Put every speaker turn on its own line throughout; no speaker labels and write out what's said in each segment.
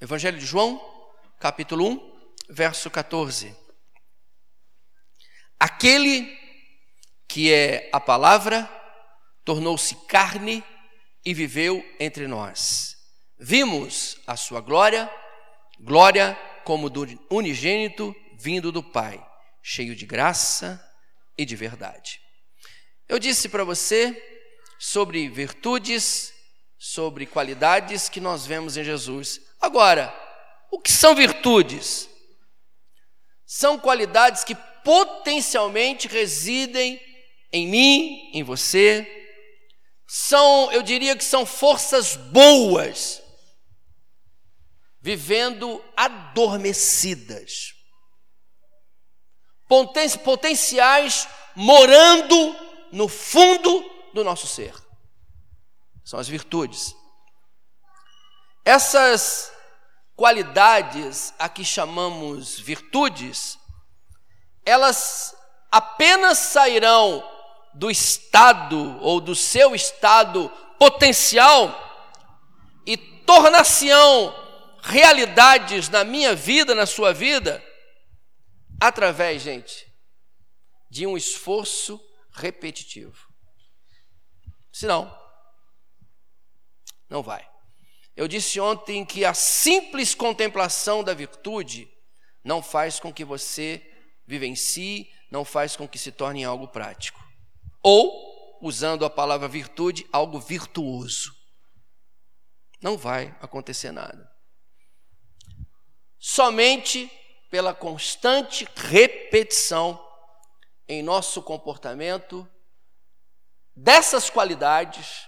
Evangelho de João, capítulo 1, verso 14. Aquele que é a palavra tornou-se carne e viveu entre nós. Vimos a sua glória, glória como do unigênito vindo do Pai, cheio de graça e de verdade. Eu disse para você sobre virtudes, sobre qualidades que nós vemos em Jesus. Agora, o que são virtudes? São qualidades que potencialmente residem em mim, em você. São, eu diria que são forças boas, vivendo adormecidas. Potenciais morando no fundo do nosso ser. São as virtudes. Essas qualidades a que chamamos virtudes, elas apenas sairão do estado ou do seu estado potencial e tornar-se-ão realidades na minha vida, na sua vida, através, gente, de um esforço repetitivo. Senão, não vai. Eu disse ontem que a simples contemplação da virtude não faz com que você vivencie, não faz com que se torne algo prático. Ou, usando a palavra virtude, algo virtuoso. Não vai acontecer nada. Somente pela constante repetição em nosso comportamento dessas qualidades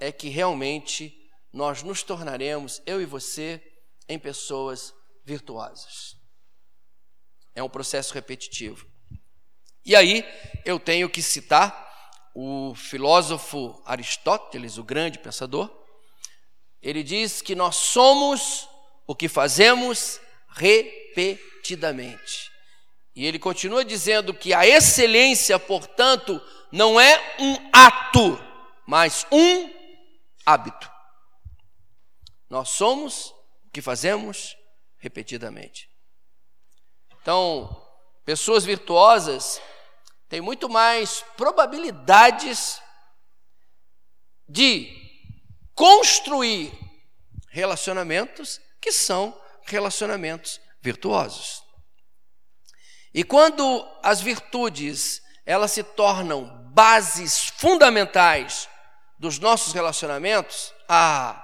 é que realmente nós nos tornaremos, eu e você, em pessoas virtuosas. É um processo repetitivo. E aí eu tenho que citar o filósofo Aristóteles, o grande pensador. Ele diz que nós somos o que fazemos repetidamente. E ele continua dizendo que a excelência, portanto, não é um ato, mas um hábito. Nós somos o que fazemos repetidamente. Então, pessoas virtuosas têm muito mais probabilidades de construir relacionamentos que são relacionamentos virtuosos. E quando as virtudes elas se tornam bases fundamentais dos nossos relacionamentos, a a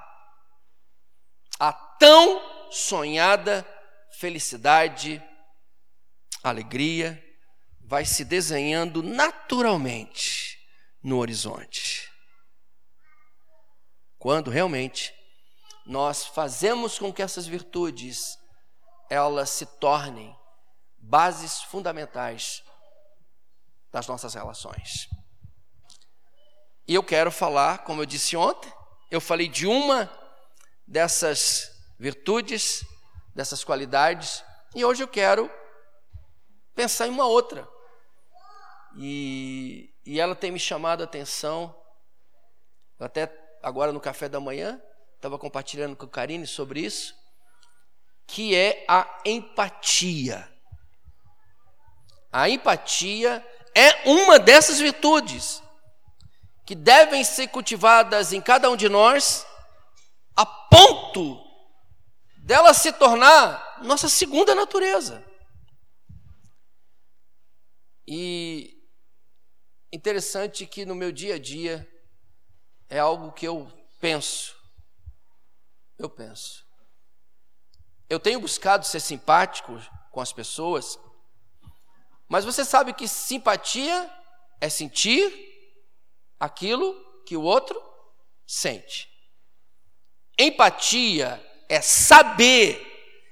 tão sonhada felicidade, alegria vai se desenhando naturalmente no horizonte. Quando realmente nós fazemos com que essas virtudes elas se tornem bases fundamentais das nossas relações. E eu quero falar, como eu disse ontem, eu falei de uma dessas virtudes, dessas qualidades, e hoje eu quero pensar em uma outra. E, e ela tem me chamado a atenção, até agora no café da manhã, estava compartilhando com o Karine sobre isso, que é a empatia. A empatia é uma dessas virtudes que devem ser cultivadas em cada um de nós, a ponto dela se tornar nossa segunda natureza. E interessante que no meu dia a dia é algo que eu penso. Eu penso. Eu tenho buscado ser simpático com as pessoas, mas você sabe que simpatia é sentir aquilo que o outro sente. Empatia é saber,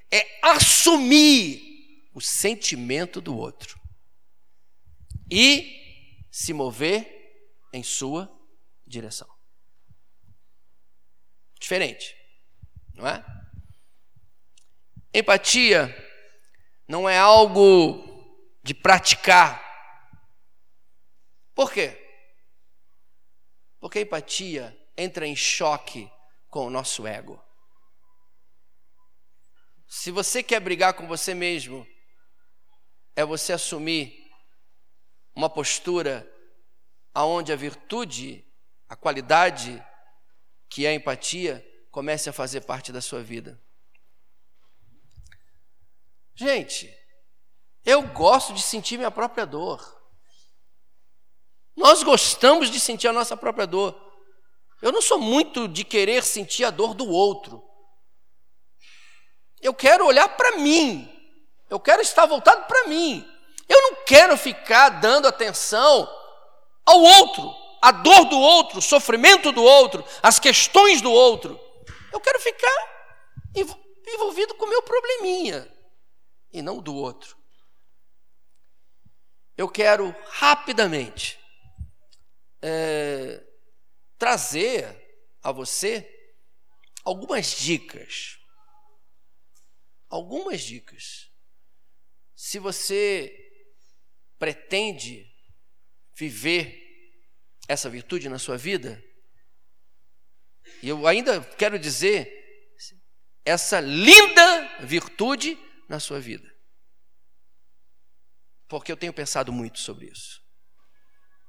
é assumir o sentimento do outro e se mover em sua direção. Diferente, não é? Empatia não é algo de praticar. Por quê? Porque a empatia entra em choque com o nosso ego. Se você quer brigar com você mesmo, é você assumir uma postura aonde a virtude, a qualidade que é a empatia, comece a fazer parte da sua vida. Gente, eu gosto de sentir minha própria dor. Nós gostamos de sentir a nossa própria dor. Eu não sou muito de querer sentir a dor do outro. Eu quero olhar para mim. Eu quero estar voltado para mim. Eu não quero ficar dando atenção ao outro, a dor do outro, sofrimento do outro, as questões do outro. Eu quero ficar envolvido com o meu probleminha e não do outro. Eu quero rapidamente é, trazer a você algumas dicas. Algumas dicas. Se você pretende viver essa virtude na sua vida, e eu ainda quero dizer, essa linda virtude na sua vida. Porque eu tenho pensado muito sobre isso.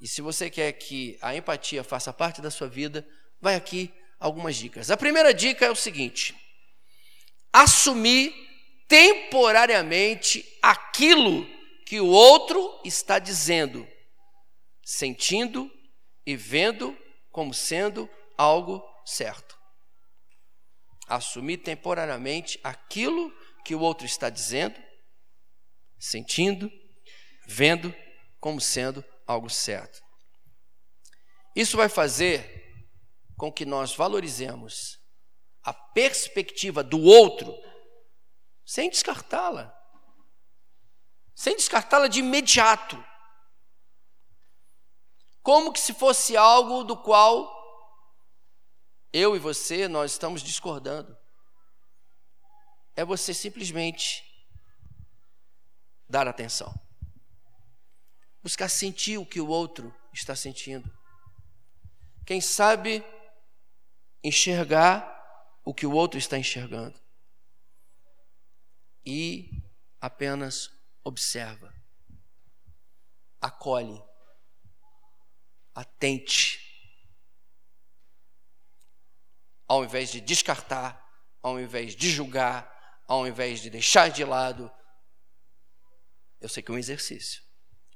E se você quer que a empatia faça parte da sua vida, vai aqui algumas dicas. A primeira dica é o seguinte: assumir temporariamente aquilo que o outro está dizendo, sentindo e vendo como sendo algo certo. Assumir temporariamente aquilo que o outro está dizendo, sentindo, vendo como sendo algo certo. Isso vai fazer com que nós valorizemos a perspectiva do outro sem descartá-la. Sem descartá-la de imediato. Como que se fosse algo do qual eu e você nós estamos discordando. É você simplesmente dar atenção buscar sentir o que o outro está sentindo. Quem sabe enxergar o que o outro está enxergando. E apenas observa, acolhe, atente. Ao invés de descartar, ao invés de julgar, ao invés de deixar de lado, eu sei que é um exercício.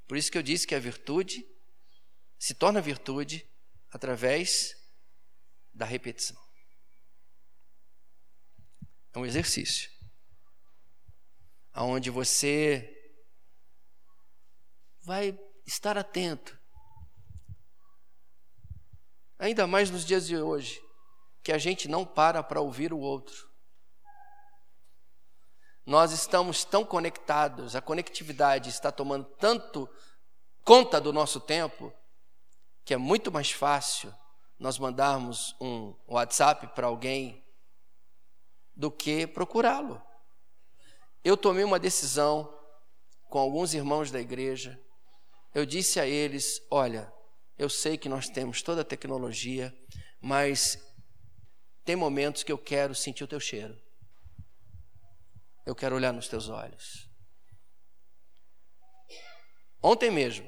Por isso que eu disse que a virtude se torna virtude através da repetição. É um exercício aonde você vai estar atento. Ainda mais nos dias de hoje, que a gente não para para ouvir o outro. Nós estamos tão conectados, a conectividade está tomando tanto conta do nosso tempo, que é muito mais fácil nós mandarmos um WhatsApp para alguém do que procurá-lo. Eu tomei uma decisão com alguns irmãos da igreja. Eu disse a eles: Olha, eu sei que nós temos toda a tecnologia, mas tem momentos que eu quero sentir o teu cheiro. Eu quero olhar nos teus olhos. Ontem mesmo,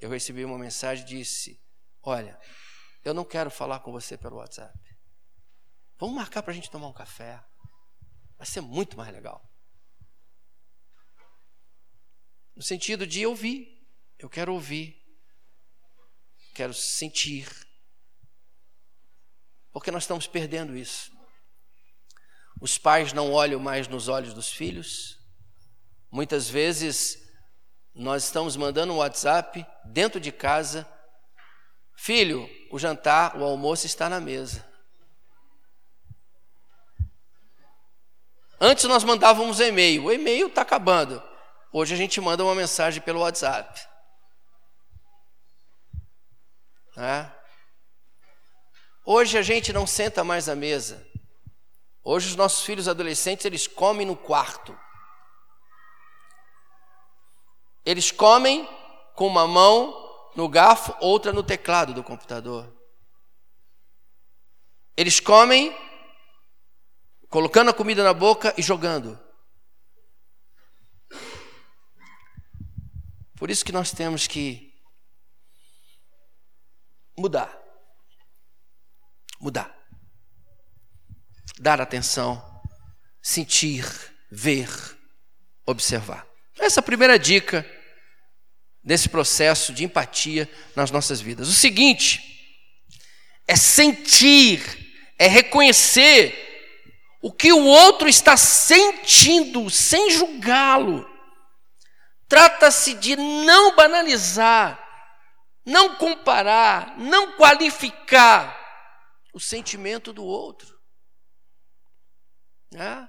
eu recebi uma mensagem e disse: Olha, eu não quero falar com você pelo WhatsApp. Vamos marcar para a gente tomar um café. Vai ser muito mais legal. No sentido de ouvir. Eu quero ouvir. Quero sentir. Porque nós estamos perdendo isso. Os pais não olham mais nos olhos dos filhos. Muitas vezes nós estamos mandando um WhatsApp dentro de casa. Filho, o jantar, o almoço está na mesa. Antes nós mandávamos e-mail. O e-mail está acabando. Hoje a gente manda uma mensagem pelo WhatsApp. É? Hoje a gente não senta mais à mesa. Hoje os nossos filhos adolescentes, eles comem no quarto. Eles comem com uma mão no garfo, outra no teclado do computador. Eles comem colocando a comida na boca e jogando. Por isso que nós temos que mudar. Mudar. Dar atenção, sentir, ver, observar. Essa é a primeira dica desse processo de empatia nas nossas vidas. O seguinte é sentir, é reconhecer o que o outro está sentindo, sem julgá-lo. Trata-se de não banalizar, não comparar, não qualificar o sentimento do outro. Né?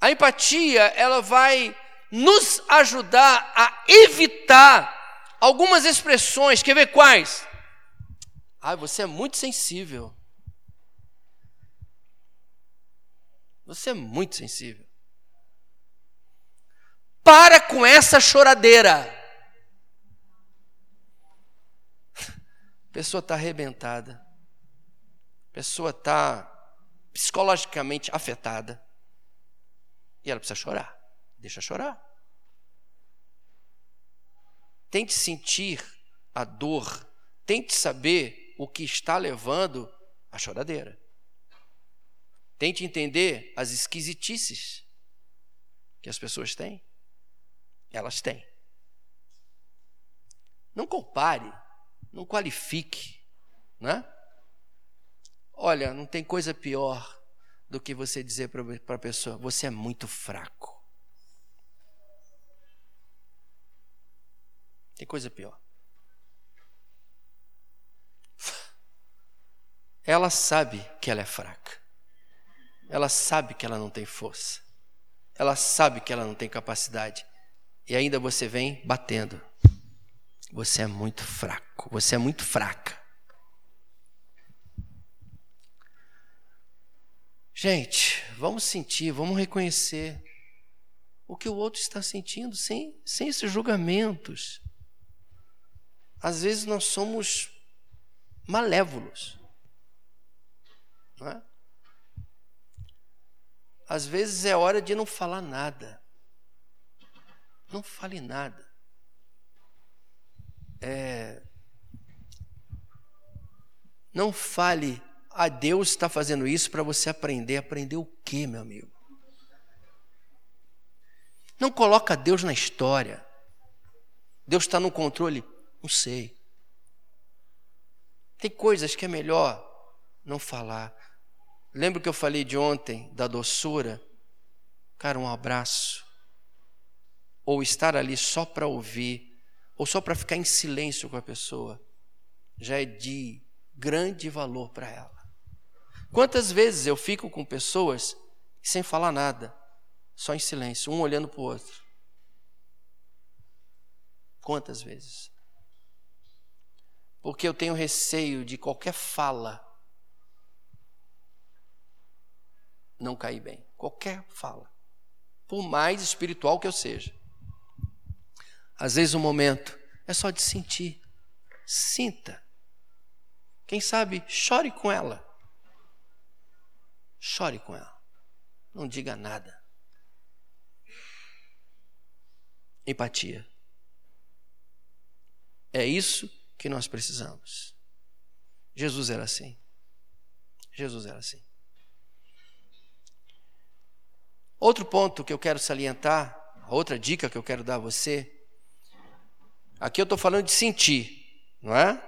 A empatia, ela vai nos ajudar a evitar algumas expressões, quer ver quais? Ah, você é muito sensível. Você é muito sensível. Para com essa choradeira. A pessoa está arrebentada. A pessoa está psicologicamente afetada. E ela precisa chorar. Deixa chorar. Tente sentir a dor. Tente saber o que está levando a choradeira. Tente entender as esquisitices que as pessoas têm. Elas têm. Não compare, não qualifique, né? Olha, não tem coisa pior do que você dizer para a pessoa: você é muito fraco. Tem coisa pior. Ela sabe que ela é fraca. Ela sabe que ela não tem força. Ela sabe que ela não tem capacidade. E ainda você vem batendo. Você é muito fraco. Você é muito fraca. Gente, vamos sentir, vamos reconhecer o que o outro está sentindo sem, sem esses julgamentos. Às vezes nós somos malévolos. Não é? Às vezes é hora de não falar nada. Não fale nada. É... Não fale, a ah, Deus está fazendo isso para você aprender. Aprender o quê, meu amigo? Não coloca Deus na história. Deus está no controle. Não sei. Tem coisas que é melhor não falar. Lembra que eu falei de ontem da doçura? Cara, um abraço. Ou estar ali só para ouvir, ou só para ficar em silêncio com a pessoa, já é de grande valor para ela. Quantas vezes eu fico com pessoas sem falar nada, só em silêncio, um olhando para o outro? Quantas vezes? Porque eu tenho receio de qualquer fala não cair bem. Qualquer fala. Por mais espiritual que eu seja. Às vezes o momento é só de sentir. Sinta. Quem sabe, chore com ela. Chore com ela. Não diga nada. Empatia. É isso que nós precisamos. Jesus era assim. Jesus era assim. Outro ponto que eu quero salientar, outra dica que eu quero dar a você, aqui eu estou falando de sentir, não é?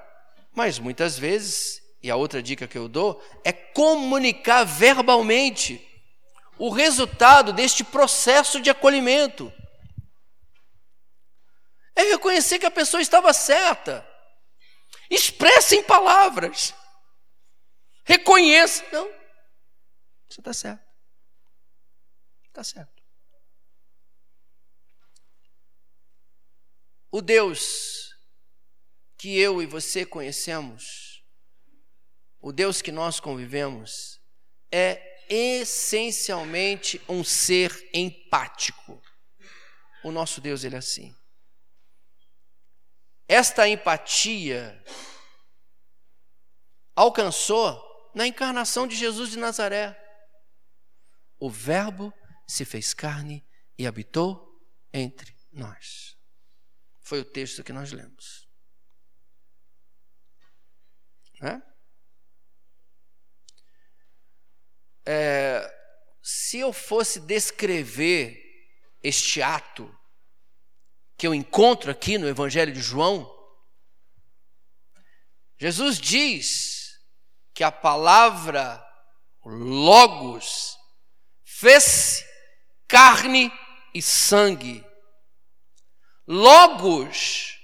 Mas muitas vezes, e a outra dica que eu dou, é comunicar verbalmente o resultado deste processo de acolhimento. É reconhecer que a pessoa estava certa. Expresse em palavras. Reconheça. Não, você está certo. Está certo. O Deus que eu e você conhecemos, o Deus que nós convivemos, é essencialmente um ser empático. O nosso Deus, ele é assim. Esta empatia alcançou na encarnação de Jesus de Nazaré. o Verbo se fez carne e habitou entre nós. Foi o texto que nós lemos. Né? É, se eu fosse descrever este ato que eu encontro aqui no Evangelho de João, Jesus diz que a palavra Logos fez carne e sangue. Logos,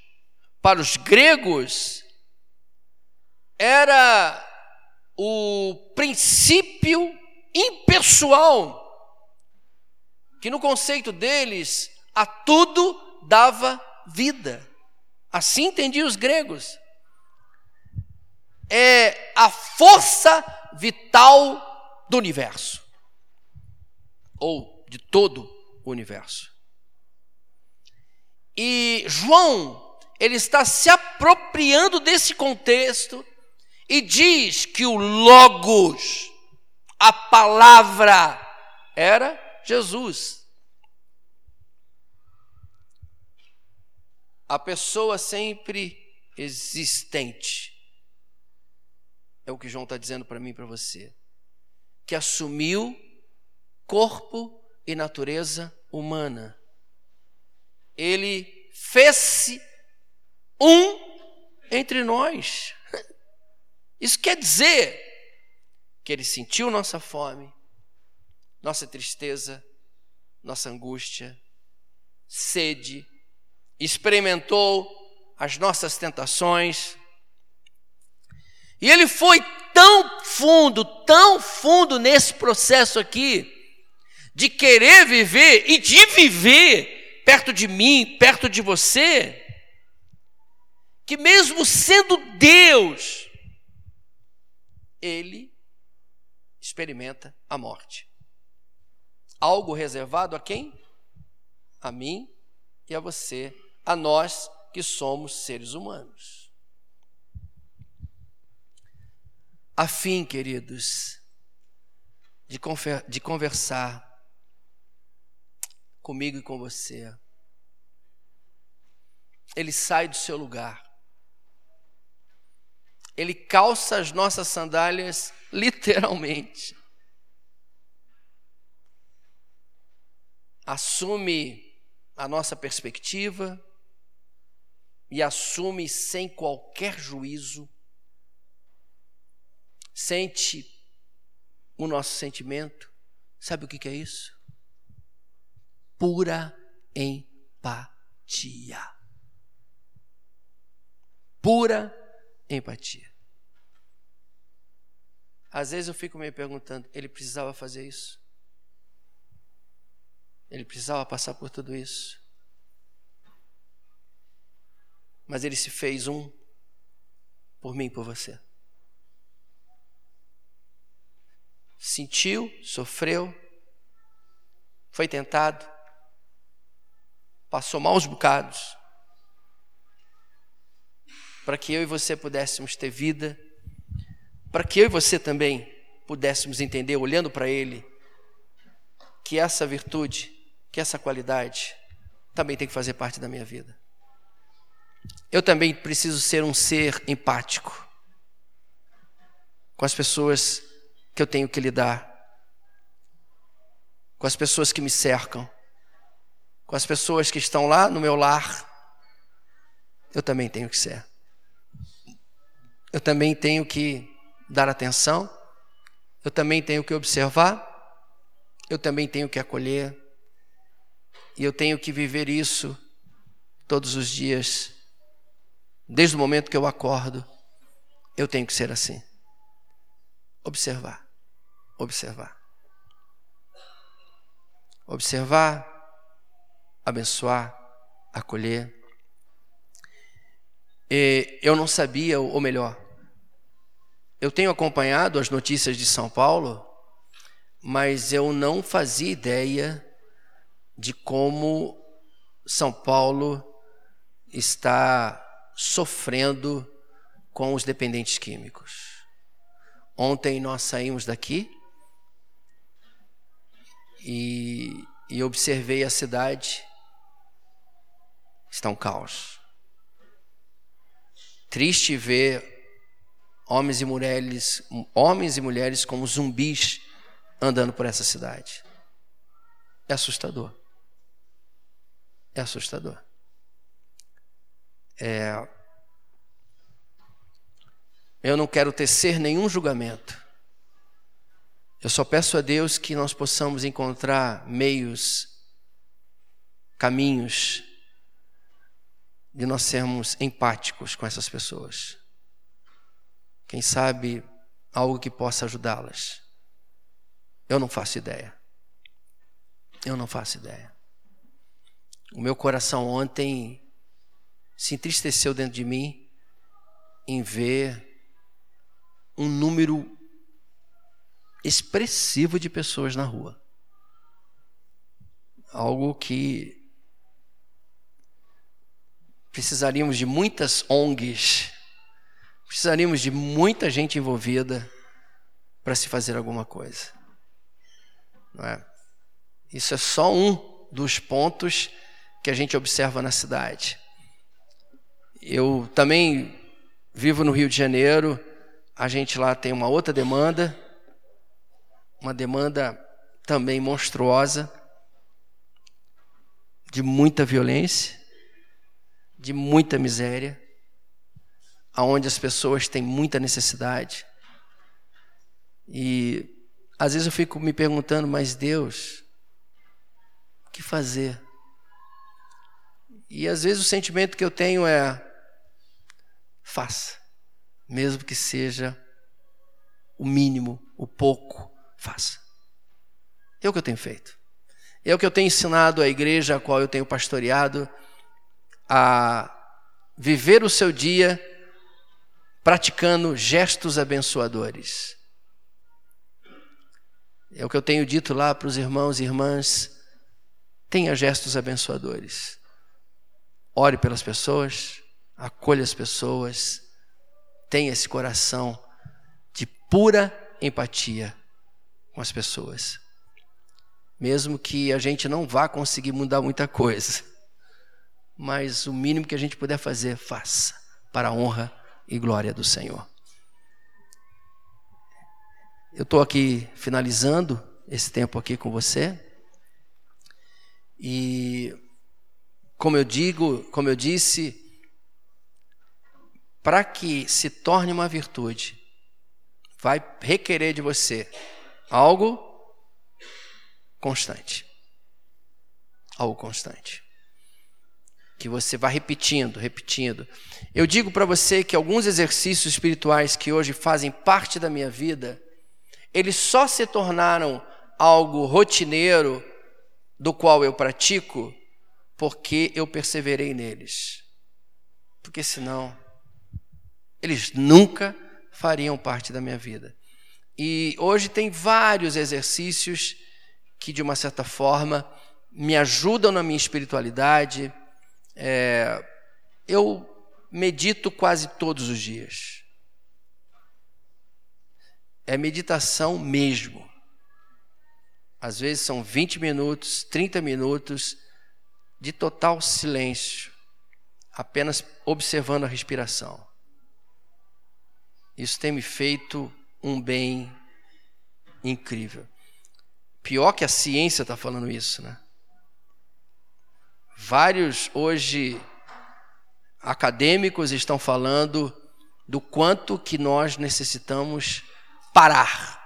para os gregos, era o princípio impessoal, que no conceito deles a tudo dava vida. Assim entendiam os gregos. É a força vital do universo, ou de todo o universo. E João, ele está se apropriando desse contexto e diz que o Logos, a palavra, era Jesus. A pessoa sempre existente. É o que João está dizendo para mim e para você. Que assumiu corpo e natureza humana. Ele fez-se um entre nós. Isso quer dizer que ele sentiu nossa fome, nossa tristeza, nossa angústia, sede, experimentou as nossas tentações. E ele foi tão fundo, tão fundo nesse processo aqui, de querer viver e de viver perto de mim, perto de você, que mesmo sendo Deus, ele experimenta a morte. Algo reservado a quem? A mim e a você, a nós que somos seres humanos. A fim, queridos, de, de conversar comigo e com você, ele sai do seu lugar ele calça as nossas sandálias literalmente. Assume a nossa perspectiva e assume sem qualquer juízo, sente o nosso sentimento. Sabe o que é isso? Pura empatia. Pura empatia. Às vezes eu fico me perguntando: ele precisava fazer isso? Ele precisava passar por tudo isso? Mas ele se fez um por mim e por você. Sentiu, sofreu, foi tentado, passou maus bocados, para que eu e você pudéssemos ter vida, para que eu e você também pudéssemos entender, olhando para Ele, que essa virtude, que essa qualidade também tem que fazer parte da minha vida. Eu também preciso ser um ser empático com as pessoas que eu tenho que lidar, com as pessoas que me cercam, com as pessoas que estão lá no meu lar. Eu também tenho que ser eu também tenho que dar atenção, eu também tenho que observar, eu também tenho que acolher, e eu tenho que viver isso todos os dias, desde o momento que eu acordo, eu tenho que ser assim. Observar, observar. Observar, abençoar, acolher. E eu não sabia, ou melhor, eu tenho acompanhado as notícias de São Paulo, mas eu não fazia ideia de como São Paulo está sofrendo com os dependentes químicos. Ontem nós saímos daqui e, e observei a cidade. Está um caos. Triste ver homens e mulheres, homens e mulheres como zumbis andando por essa cidade. É assustador. É assustador. É... Eu não quero tecer nenhum julgamento. Eu só peço a Deus que nós possamos encontrar meios, caminhos, de nós sermos empáticos com essas pessoas. Quem sabe algo que possa ajudá-las. Eu não faço ideia. Eu não faço ideia. O meu coração ontem se entristeceu dentro de mim em ver um número expressivo de pessoas na rua. Algo que precisaríamos de muitas ONGs, precisaríamos de muita gente envolvida para se fazer alguma coisa. É? Isso é só um dos pontos que a gente observa na cidade. Eu também vivo no Rio de Janeiro, a gente lá tem uma outra demanda, uma demanda também monstruosa, de muita violência, de muita miséria, aonde as pessoas têm muita necessidade. E às vezes eu fico me perguntando, mas Deus, o que fazer? E às vezes o sentimento que eu tenho é: faça, mesmo que seja o mínimo, o pouco, faça. É o que eu tenho feito. É o que eu tenho ensinado à igreja a qual eu tenho pastoreado a viver o seu dia praticando gestos abençoadores. É o que eu tenho dito lá para os irmãos e irmãs. Tenha gestos abençoadores. Ore pelas pessoas, acolha as pessoas, tenha esse coração de pura empatia com as pessoas. Mesmo que a gente não vá conseguir mudar muita coisa, mas o mínimo que a gente puder fazer, faça, para a honra e glória do Senhor. Eu estou aqui finalizando esse tempo aqui com você. E como eu digo, como eu disse, para que se torne uma virtude, vai requerer de você algo constante. Algo constante. Que você vai repetindo, repetindo. Eu digo para você que alguns exercícios espirituais que hoje fazem parte da minha vida, eles só se tornaram algo rotineiro do qual eu pratico porque eu perseverei neles. Porque senão, eles nunca fariam parte da minha vida. E hoje tem vários exercícios que, de uma certa forma, me ajudam na minha espiritualidade. É, eu medito quase todos os dias. É meditação mesmo. Às vezes são 20 minutos, 30 minutos de total silêncio, apenas observando a respiração. Isso tem me feito um bem incrível. Pior que a ciência está falando isso, né? Vários hoje acadêmicos estão falando do quanto que nós necessitamos parar.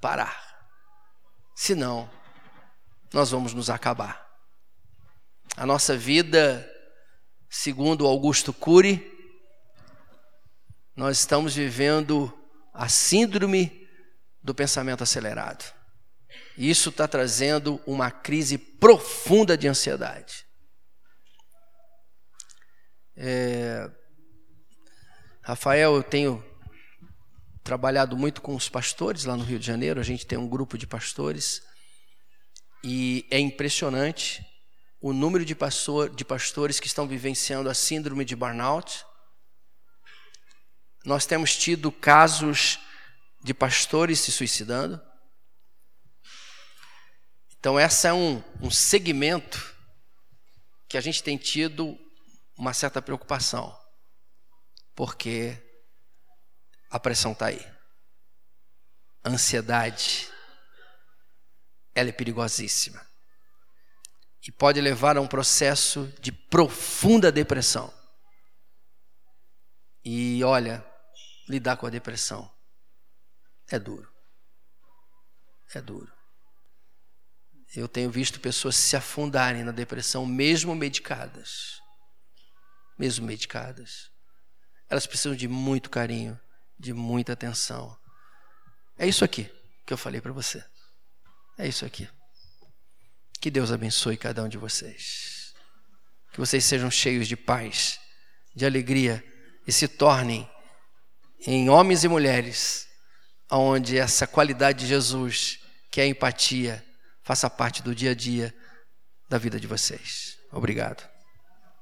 Parar. Senão, nós vamos nos acabar. A nossa vida, segundo Augusto Cury, nós estamos vivendo a síndrome do pensamento acelerado. Isso está trazendo uma crise profunda de ansiedade. É... Rafael, eu tenho trabalhado muito com os pastores lá no Rio de Janeiro, a gente tem um grupo de pastores, e é impressionante o número de, pastor, de pastores que estão vivenciando a síndrome de burnout. Nós temos tido casos de pastores se suicidando. Então, essa é um, um segmento que a gente tem tido uma certa preocupação, porque a pressão está aí. A ansiedade, ela é perigosíssima. E pode levar a um processo de profunda depressão. E olha, lidar com a depressão é duro. É duro. Eu tenho visto pessoas se afundarem na depressão, mesmo medicadas. Mesmo medicadas. Elas precisam de muito carinho, de muita atenção. É isso aqui que eu falei para você. É isso aqui. Que Deus abençoe cada um de vocês. Que vocês sejam cheios de paz, de alegria e se tornem em homens e mulheres onde essa qualidade de Jesus, que é a empatia, faça parte do dia a dia da vida de vocês. Obrigado.